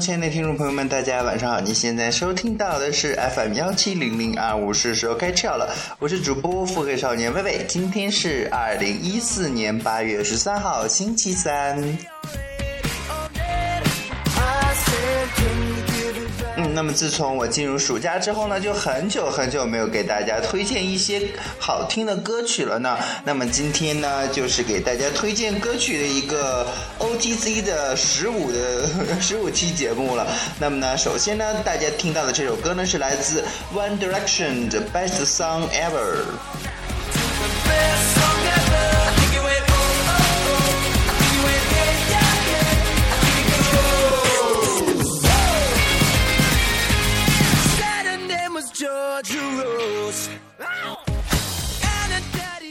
亲爱的听众朋友们，大家晚上好！你现在收听到的是 FM 幺七零零二五，是时候开窍了。我是主播腹黑少年微微，今天是二零一四年八月十三号，星期三。那么自从我进入暑假之后呢，就很久很久没有给大家推荐一些好听的歌曲了呢。那么今天呢，就是给大家推荐歌曲的一个 OTC 的十五的 十五期节目了。那么呢，首先呢，大家听到的这首歌呢，是来自 One Direction 的 Best Song Ever。judge a rose.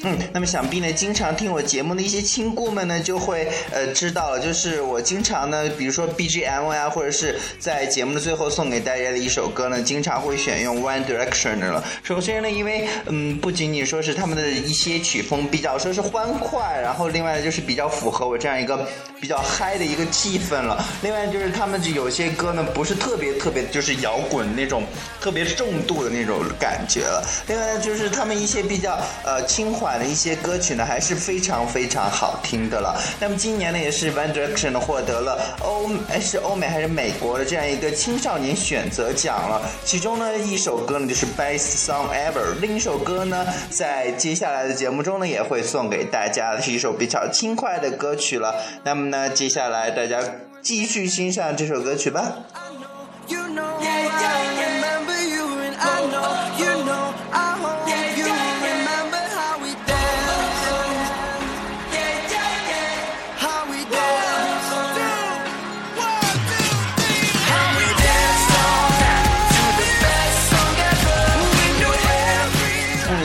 嗯，那么想必呢，经常听我节目的一些亲故们呢，就会呃知道了，就是我经常呢，比如说 BGM 呀，或者是在节目的最后送给大家的一首歌呢，经常会选用 One Direction 的了。首先呢，因为嗯，不仅仅说是他们的一些曲风比较说是欢快，然后另外就是比较符合我这样一个比较嗨的一个气氛了。另外就是他们就有些歌呢，不是特别特别就是摇滚那种特别重度的那种感觉了。另外就是他们一些比较呃轻缓。版的一些歌曲呢，还是非常非常好听的了。那么今年呢，也是 One Direction 获得了欧哎是欧美还是美国的这样一个青少年选择奖了。其中呢，一首歌呢就是 Best Song Ever，另一首歌呢，在接下来的节目中呢，也会送给大家是一首比较轻快的歌曲了。那么呢，接下来大家继续欣赏这首歌曲吧。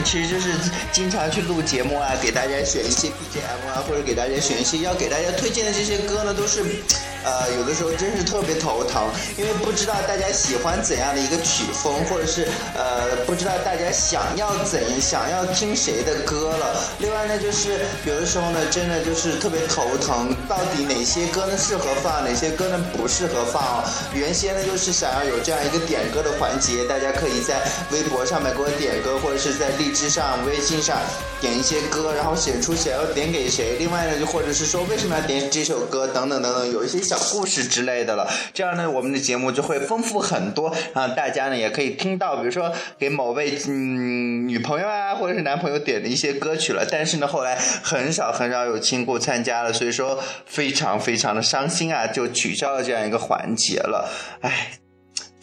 其实就是经常去录节目啊，给大家选一些 BGM 啊，或者给大家选一些要给大家推荐的这些歌呢，都是，呃，有的时候真是特别头疼，因为不知道大家喜欢怎样的一个曲风，或者是呃，不知道大家想要怎想要听谁的歌了。另外呢，就是有的时候呢，真的就是特别头疼，到底哪些歌呢适合放，哪些歌呢不适合放。原先呢，就是想要有这样一个点歌的环节，大家可以在微博上面给我点歌，或者是在荔枝。上微信上点一些歌，然后写出想要点给谁。另外呢，就或者是说为什么要点这首歌等等等等，有一些小故事之类的了。这样呢，我们的节目就会丰富很多啊！大家呢也可以听到，比如说给某位嗯女朋友啊，或者是男朋友点的一些歌曲了。但是呢，后来很少很少有亲故参加了，所以说非常非常的伤心啊，就取消了这样一个环节了。唉。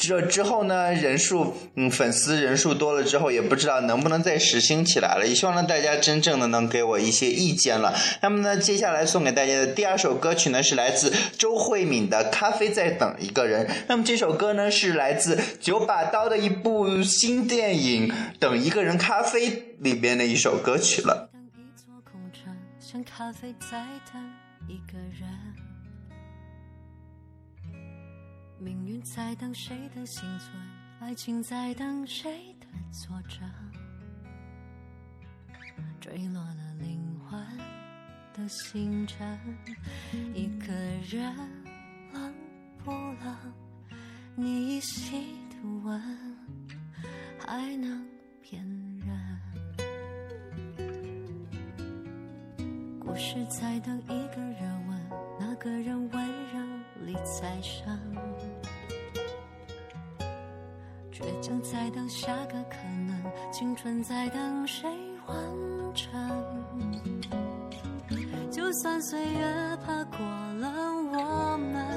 这之后呢，人数嗯粉丝人数多了之后，也不知道能不能再实行起来了。也希望呢大家真正的能给我一些意见了。那么呢，接下来送给大家的第二首歌曲呢，是来自周慧敏的《咖啡在等一个人》。那么这首歌呢，是来自九把刀的一部新电影《等一个人咖啡》里边的一首歌曲了。像咖啡在等一个人命运在等谁的幸存，爱情在等谁的作者。坠落了灵魂的星辰，一个人冷不冷？你依稀的吻还能骗人？故事在等一个人问，那个人温柔里再伤。倔强在等下个可能，青春在等谁完成？就算岁月爬过了我们，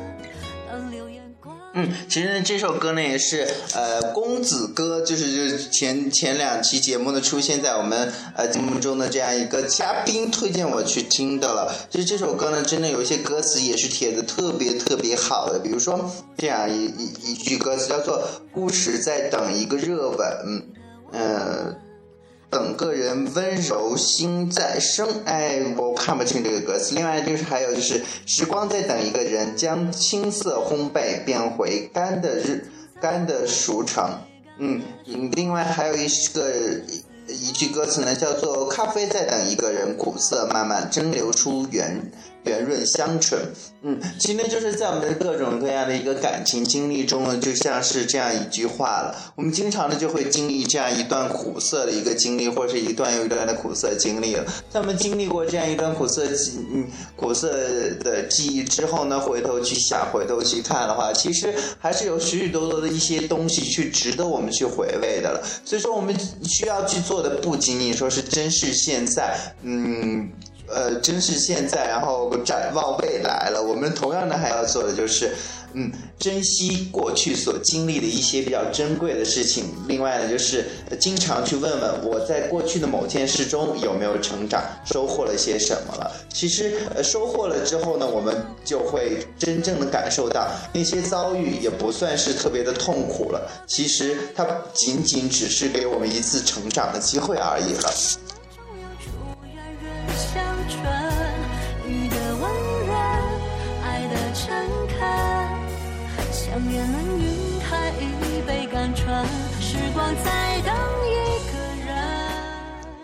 嗯，其实，这首歌呢也是呃公子哥，就是就是前前两期节目呢出现在我们呃节目中的这样一个嘉宾推荐我去听的了。其实这首歌呢，真的有一些歌词也是写的特别特别好的，比如说这样一一一句歌词叫做“故事在等一个热吻”，嗯。等个人温柔心在生，哎，我看不清这个歌词。另外就是还有就是，时光在等一个人，将青涩烘焙变回干的日干的熟成。嗯，另外还有一个一句歌词呢，叫做咖啡在等一个人，苦涩慢慢蒸馏出原圆润香醇。嗯，其实，就是在我们的各种各样的一个感情经历中呢，就像是这样一句话了。我们经常呢就会经历这样一段苦涩的一个经历，或是一段又一段的苦涩经历了。在我们经历过这样一段苦涩记，嗯，苦涩的记忆之后呢，回头去想，回头去看的话，其实还是有许许多多的一些东西去值得我们去回味的了。所以说，我们需要去做的不仅仅说是珍视现在，嗯。呃，珍视现在，然后展望未来了。我们同样的还要做的就是，嗯，珍惜过去所经历的一些比较珍贵的事情。另外呢，就是经常去问问我在过去的某件事中有没有成长，收获了些什么了。其实，呃，收获了之后呢，我们就会真正的感受到那些遭遇也不算是特别的痛苦了。其实，它仅仅只是给我们一次成长的机会而已了。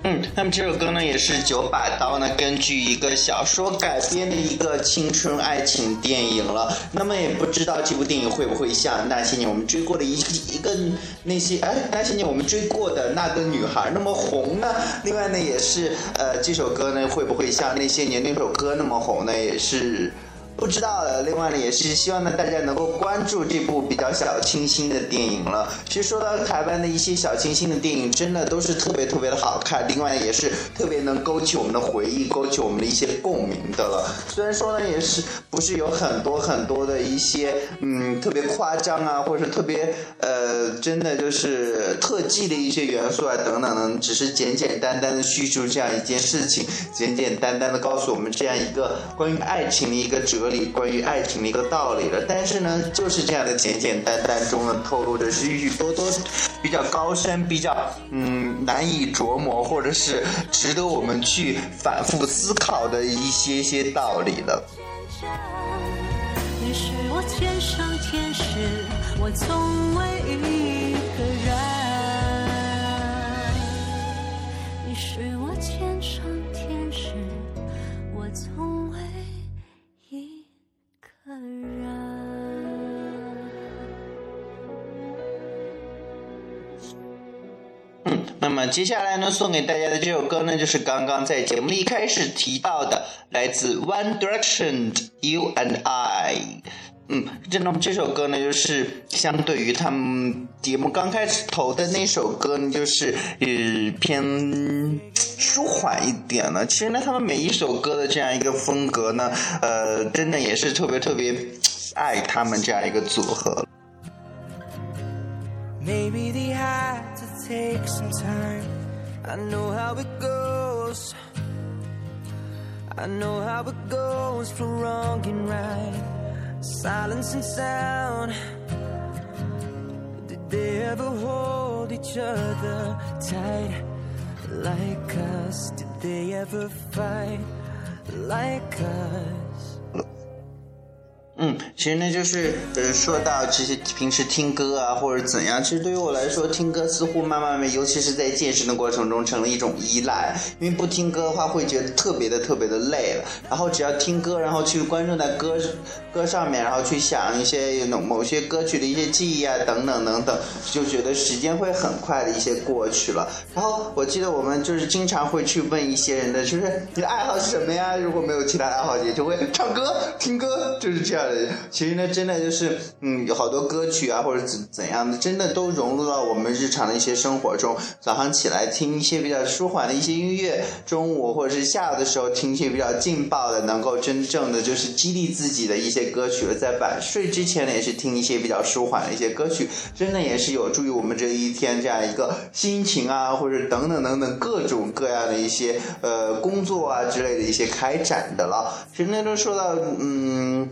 嗯，那么这首歌呢，也是九把刀呢根据一个小说改编的一个青春爱情电影了。那么也不知道这部电影会不会像那些年我们追过的一一个那些 哎那些年我们追过的那个女孩那么红呢？另外呢，也是呃这首歌呢会不会像那些年那首歌那么红呢？也是。不知道的，另外呢，也是希望呢大家能够关注这部比较小清新的电影了。其实说到台湾的一些小清新的电影，真的都是特别特别的好看，另外也是特别能勾起我们的回忆，勾起我们的一些共鸣的了。虽然说呢，也是不是有很多很多的一些嗯特别夸张啊，或者是特别呃真的就是特技的一些元素啊等等等，只是简简单单的叙述这样一件事情，简简单单的告诉我们这样一个关于爱情的一个哲。关于爱情的一个道理了，但是呢，就是这样的简简单单中呢，透露着许许多多比较高深、比较嗯难以琢磨，或者是值得我们去反复思考的一些些道理了。你是我天上天使，我从未那么接下来呢，送给大家的这首歌呢，就是刚刚在节目一开始提到的，来自 One Direction 的 You and I。嗯，这那么这首歌呢，就是相对于他们节目刚开始投的那首歌呢，就是呃偏舒缓一点了。其实呢，他们每一首歌的这样一个风格呢，呃，真的也是特别特别爱他们这样一个组合。Maybe they had to take some time. I know how it goes. I know how it goes for wrong and right. Silence and sound. Did they ever hold each other tight like us? Did they ever fight like us? 嗯，其实呢，就是呃，说到这些平时听歌啊，或者怎样，其实对于我来说，听歌似乎慢慢慢，尤其是在健身的过程中，成了一种依赖。因为不听歌的话，会觉得特别的特别的累了。然后只要听歌，然后去关注在歌歌上面，然后去想一些某某些歌曲的一些记忆啊，等等等等，就觉得时间会很快的一些过去了。然后我记得我们就是经常会去问一些人的，就是你的爱好是什么呀？如果没有其他爱好，也就会唱歌、听歌，就是这样。其实呢，真的就是，嗯，有好多歌曲啊，或者怎怎样的，真的都融入到我们日常的一些生活中。早上起来听一些比较舒缓的一些音乐，中午或者是下午的时候听一些比较劲爆的，能够真正的就是激励自己的一些歌曲了。在晚睡之前呢，也是听一些比较舒缓的一些歌曲，真的也是有助于我们这一天这样一个心情啊，或者等等等等各种各样的一些呃工作啊之类的一些开展的了。其实呢，都说到嗯。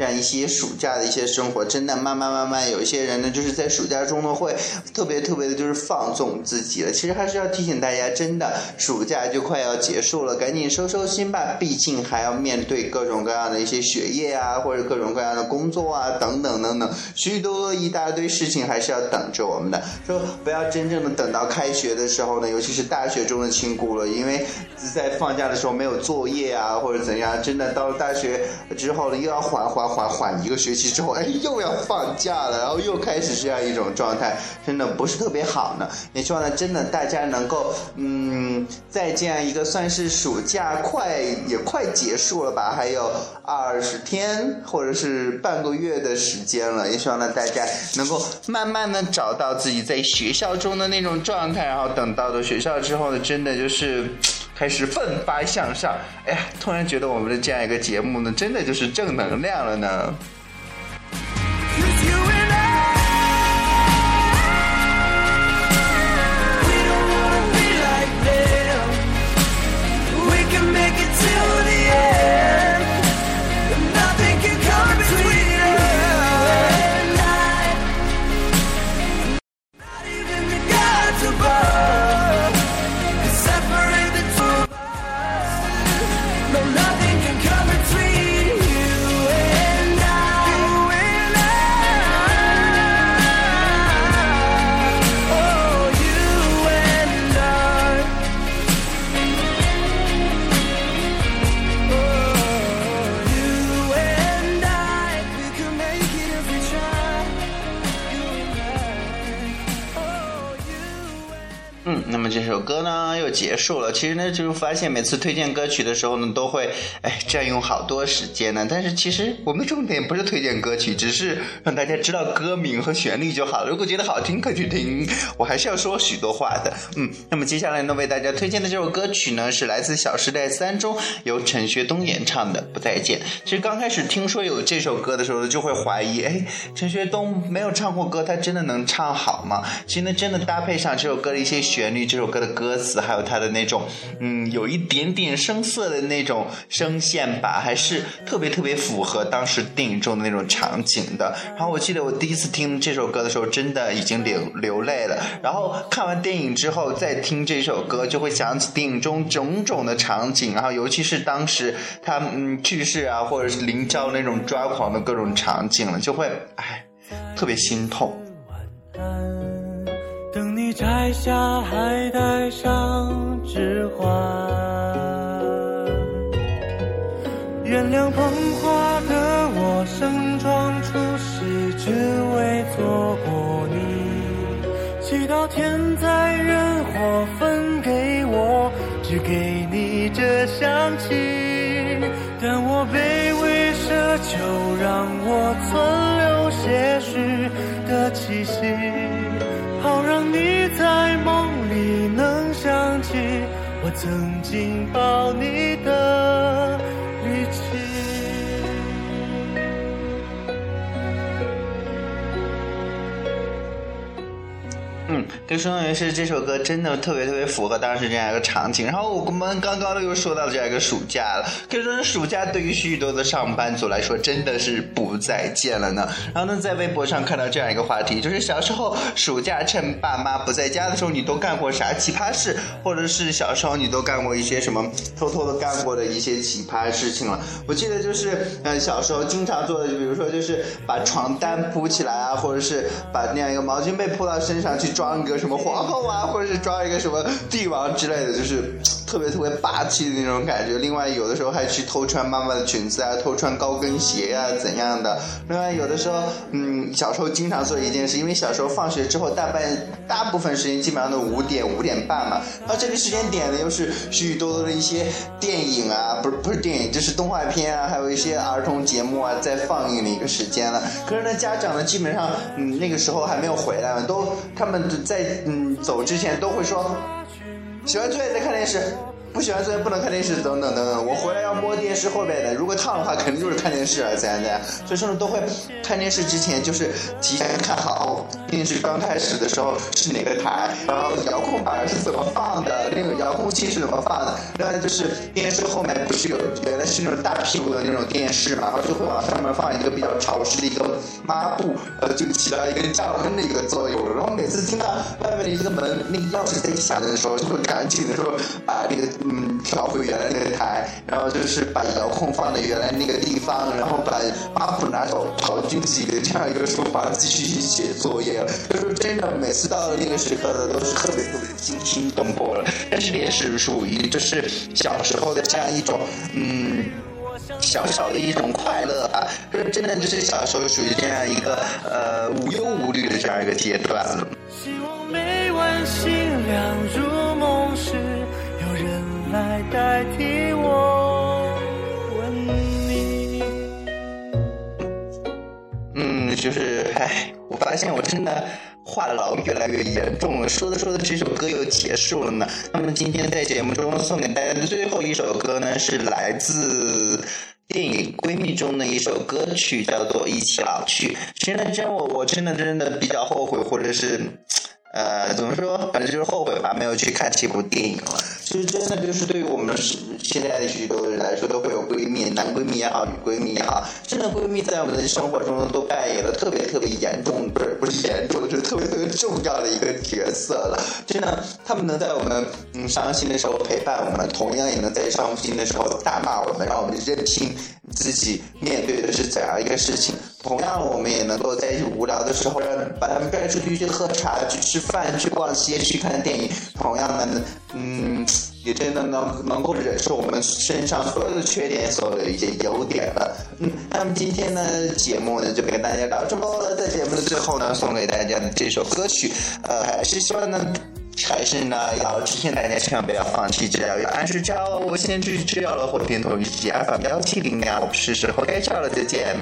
这样一些暑假的一些生活，真的慢慢慢慢，有一些人呢，就是在暑假中呢会特别特别的，就是放纵自己了。其实还是要提醒大家，真的暑假就快要结束了，赶紧收收心吧，毕竟还要面对各种各样的一些学业啊，或者各种各样的工作啊，等等等等，许许多多一大堆事情还是要等着我们的。说不要真正的等到开学的时候呢，尤其是大学中的亲故了，因为在放假的时候没有作业啊，或者怎样，真的到了大学之后呢，又要缓缓。缓缓一个学期之后，哎，又要放假了，然后又开始这样一种状态，真的不是特别好呢。也希望呢，真的大家能够，嗯，在这样一个算是暑假快也快结束了吧，还有二十天或者是半个月的时间了，也希望呢大家能够慢慢的找到自己在学校中的那种状态，然后等到了学校之后呢，真的就是。开始奋发向上，哎呀，突然觉得我们的这样一个节目呢，真的就是正能量了呢。那么这首歌呢又结束了。其实呢，就是发现每次推荐歌曲的时候呢，都会哎占用好多时间呢。但是其实我们重点不是推荐歌曲，只是让大家知道歌名和旋律就好了。如果觉得好听，可以去听。我还是要说许多话的。嗯，那么接下来呢，为大家推荐的这首歌曲呢，是来自《小时代三》中由陈学冬演唱的《不再见》。其实刚开始听说有这首歌的时候，就会怀疑，哎，陈学冬没有唱过歌，他真的能唱好吗？其实呢，真的搭配上这首歌的一些旋律，这首歌的歌词，还有它的那种，嗯，有一点点生涩的那种声线吧，还是特别特别符合当时电影中的那种场景的。然后我记得我第一次听这首歌的时候，真的已经流流泪了。然后看完电影之后再听这首歌，就会想起电影中种种的场景，然后尤其是当时他嗯去世啊，或者是林昭那种抓狂的各种场景了，就会哎特别心痛。摘下，还带上指环。原谅捧花的我，盛装出席，只为错过你。祈祷天灾人祸分给我，只给你这香气。但我卑微奢求，让我存留些许的气息。曾经抱你嗯，跟说明是这首歌真的特别特别符合当时这样一个场景。然后我们刚刚又说到这样一个暑假了，可以说暑假对于许许多的上班族来说真的是不再见了呢。然后呢，在微博上看到这样一个话题，就是小时候暑假趁爸妈不在家的时候，你都干过啥奇葩事？或者是小时候你都干过一些什么偷偷的干过的一些奇葩事情了？我记得就是，呃，小时候经常做的，就比如说就是把床单铺起来啊，或者是把那样一个毛巾被铺到身上去。装一个什么皇后啊，或者是装一个什么帝王之类的，就是特别特别霸气的那种感觉。另外，有的时候还去偷穿妈妈的裙子啊，偷穿高跟鞋啊，怎样的？另外，有的时候，嗯，小时候经常做一件事，因为小时候放学之后，大半大部分时间基本上都五点五点半嘛，然后这个时间点呢，又是许许多多的一些电影啊，不是不是电影，就是动画片啊，还有一些儿童节目啊，在放映的一个时间了。可是呢，家长呢，基本上，嗯，那个时候还没有回来嘛，都他们。在嗯走之前都会说，写完作业再看电视，不喜欢作业不能看电视等等等等。我回来要摸电视后面的，如果烫的话，肯定就是看电视了。现在，所以说呢，都会看电视之前就是提前看好电视刚开始的时候是哪个台，然后遥控板是怎么放的，那个遥控器是怎么放的。另外就是电视后面不是有原来是那种大屁股的那种电视嘛，然后就会往上面放一个比较潮湿的一个抹布，呃，就起到一个降温的一个作用。然后每次听到外面的一个门那个钥匙在响的时候，就会赶紧的说把那个嗯调回原来那个台，然后就是把遥控放在原来那个地方，然后把抹布拿走跑进自己的这样一个书房继续写作业了。就是真的，每次到了那个时刻呢，都是特别特别惊心动魄了。但是也是属于就是小时候的这样一种嗯。小小的一种快乐吧，就是真的就是小时候属于这样一个呃无忧无虑的这样一个阶段。希望每晚星亮入梦时，来代替我吻你。嗯，就是唉，我发现我真的话痨越来越严重了。说着说着，这首歌又结束了呢。那么今天在节目中送给大家的最后一首歌呢，是来自。电影《闺蜜》中的一首歌曲叫做《一起老去》。其实呢，真我我真的真的比较后悔，或者是。呃，怎么说？反正就是后悔吧，没有去看这部电影了。其实真的就是对于我们现在的许多人来说，都会有闺蜜，男闺蜜也好，女闺蜜也好，真的闺蜜在我们的生活中都扮演了特别特别严重，不是不是严重，就是特别特别重要的一个角色了。真的，他们能在我们嗯伤心的时候陪伴我们，同样也能在伤心的时候大骂我们，让我们认清自己面对的是怎样一个事情。同样，我们也能够在无聊的时候，让把他们拽出去去喝茶、去吃饭、去逛街、去看电影。同样的，嗯，也真的能能够忍受我们身上所有的缺点、所有的一些优点了。嗯，那么今天呢，节目呢就跟大家聊这么多。在节目的最后呢，送给大家的这首歌曲，呃，还是希望呢，还是呢，要提醒大家千万不要放弃治疗，要按时交。我先去吃药了，火片头一起 FM 幺七零两，是时候该叫了，再见。